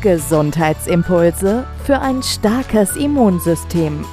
Gesundheitsimpulse für ein starkes Immunsystem.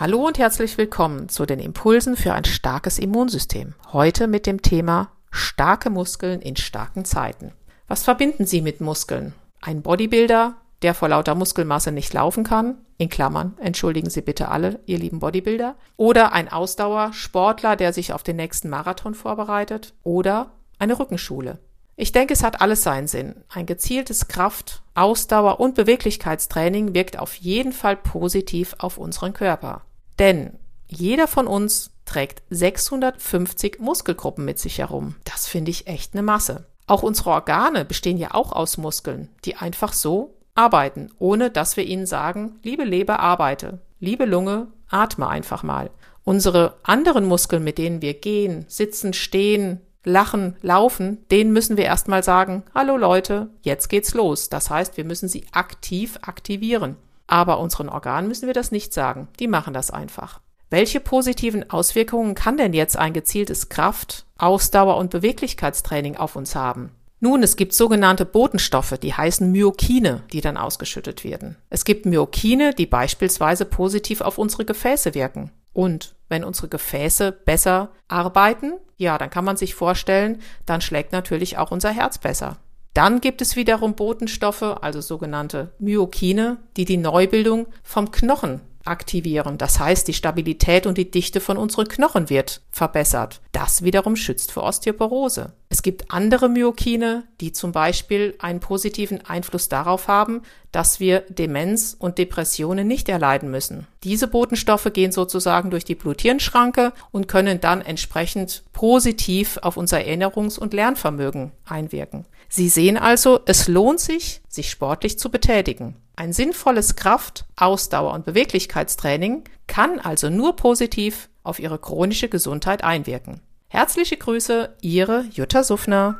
Hallo und herzlich willkommen zu den Impulsen für ein starkes Immunsystem. Heute mit dem Thema starke Muskeln in starken Zeiten. Was verbinden Sie mit Muskeln? Ein Bodybuilder, der vor lauter Muskelmasse nicht laufen kann, in Klammern, entschuldigen Sie bitte alle, ihr lieben Bodybuilder, oder ein Ausdauersportler, der sich auf den nächsten Marathon vorbereitet, oder eine Rückenschule. Ich denke, es hat alles seinen Sinn. Ein gezieltes Kraft-, Ausdauer- und Beweglichkeitstraining wirkt auf jeden Fall positiv auf unseren Körper. Denn jeder von uns trägt 650 Muskelgruppen mit sich herum. Das finde ich echt eine Masse. Auch unsere Organe bestehen ja auch aus Muskeln, die einfach so arbeiten, ohne dass wir ihnen sagen, liebe Leber, arbeite, liebe Lunge, atme einfach mal. Unsere anderen Muskeln, mit denen wir gehen, sitzen, stehen, lachen, laufen, denen müssen wir erstmal sagen, hallo Leute, jetzt geht's los. Das heißt, wir müssen sie aktiv aktivieren. Aber unseren Organen müssen wir das nicht sagen. Die machen das einfach. Welche positiven Auswirkungen kann denn jetzt ein gezieltes Kraft-, Ausdauer- und Beweglichkeitstraining auf uns haben? Nun, es gibt sogenannte Botenstoffe, die heißen Myokine, die dann ausgeschüttet werden. Es gibt Myokine, die beispielsweise positiv auf unsere Gefäße wirken. Und wenn unsere Gefäße besser arbeiten, ja, dann kann man sich vorstellen, dann schlägt natürlich auch unser Herz besser. Dann gibt es wiederum Botenstoffe, also sogenannte Myokine, die die Neubildung vom Knochen aktivieren. Das heißt, die Stabilität und die Dichte von unseren Knochen wird verbessert. Das wiederum schützt vor Osteoporose. Es gibt andere Myokine, die zum Beispiel einen positiven Einfluss darauf haben, dass wir Demenz und Depressionen nicht erleiden müssen. Diese Botenstoffe gehen sozusagen durch die Bluthirnschranke und können dann entsprechend positiv auf unser Erinnerungs- und Lernvermögen einwirken. Sie sehen also, es lohnt sich, sich sportlich zu betätigen. Ein sinnvolles Kraft-, Ausdauer- und Beweglichkeitstraining kann also nur positiv auf Ihre chronische Gesundheit einwirken. Herzliche Grüße, Ihre Jutta Suffner.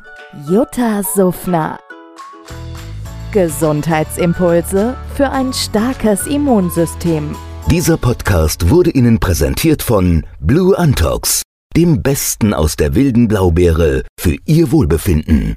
Jutta Suffner. Gesundheitsimpulse für ein starkes Immunsystem. Dieser Podcast wurde Ihnen präsentiert von Blue Antox, dem Besten aus der wilden Blaubeere für Ihr Wohlbefinden.